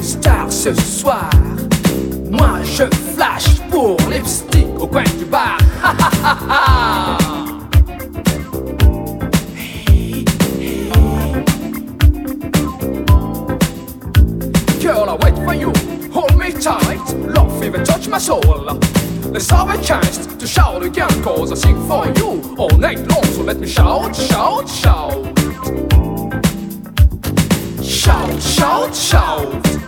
star ce soir. Moi je flash pour lipstick au coin du bar. Ha ha ha ha. Girl, I wait for you. Hold me tight. Love even touch my soul. Let's have a chance to shout again, cause I sing for you all night long. So let me shout, shout, shout. Shout, shout, shout.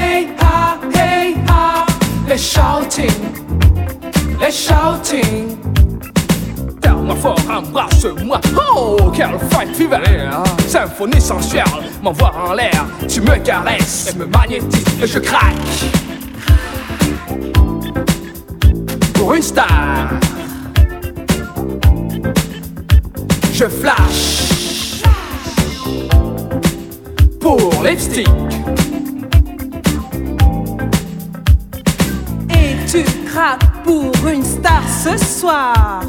hey ha, hey ha, let's shouting, let's shouting. Ferme fort, embrasse-moi. Oh, quelle fête fever! Symphonie sensuelle, m'envoie en l'air. Tu me caresses et me magnétises et je craque. Pour une star, je flash. Pour lipstick. Craques pour une star ce soir.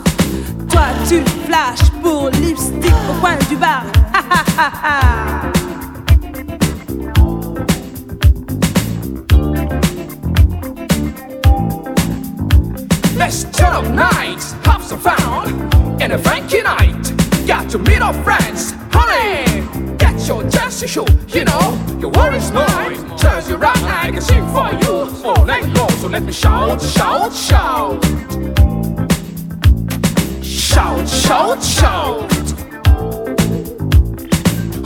Toi tu flashes pour lipstick au coin du bar. Turn up nights, have some fun, and a funky night. Got to meet our friends, honey. Get your to show, you know, your worries mine. You I can sing for you all night long. So let me shout, shout, shout, shout, shout, shout.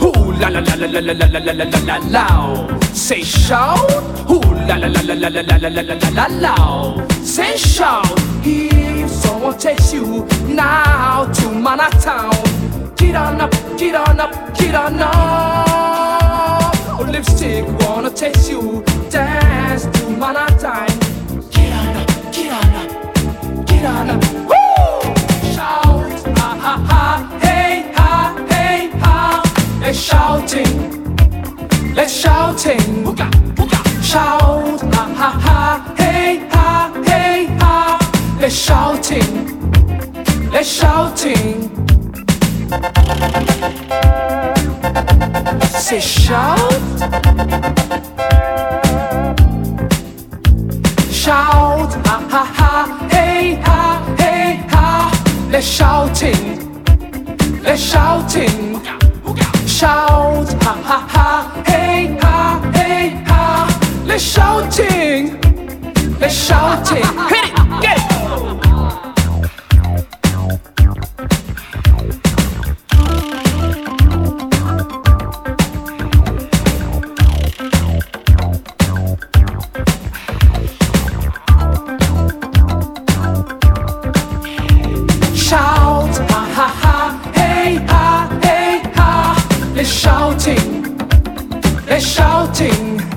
Ooh la la la la la la la la la la la la Say shout. Ooh la la la la la la la la la la la la Say shout. If someone takes you now to Manhattan, get on up, get on up, get on up. Lipstick wanna taste you, dance to. Get on up, get on up. Woo! Shout, ha ha ha, hey ha, hey ha. Let's shouting, let's shouting. Shout, ha ha ha, hey ha, hey ha. Let's shouting, let's shouting. Say shout, shout, ha ha ha, hey ha, hey ha. Let's shouting, let's shouting. Shout, ha ha ha, hey ha, hey ha. Let's shouting, let's shouting. Hit it, get it. Shouting.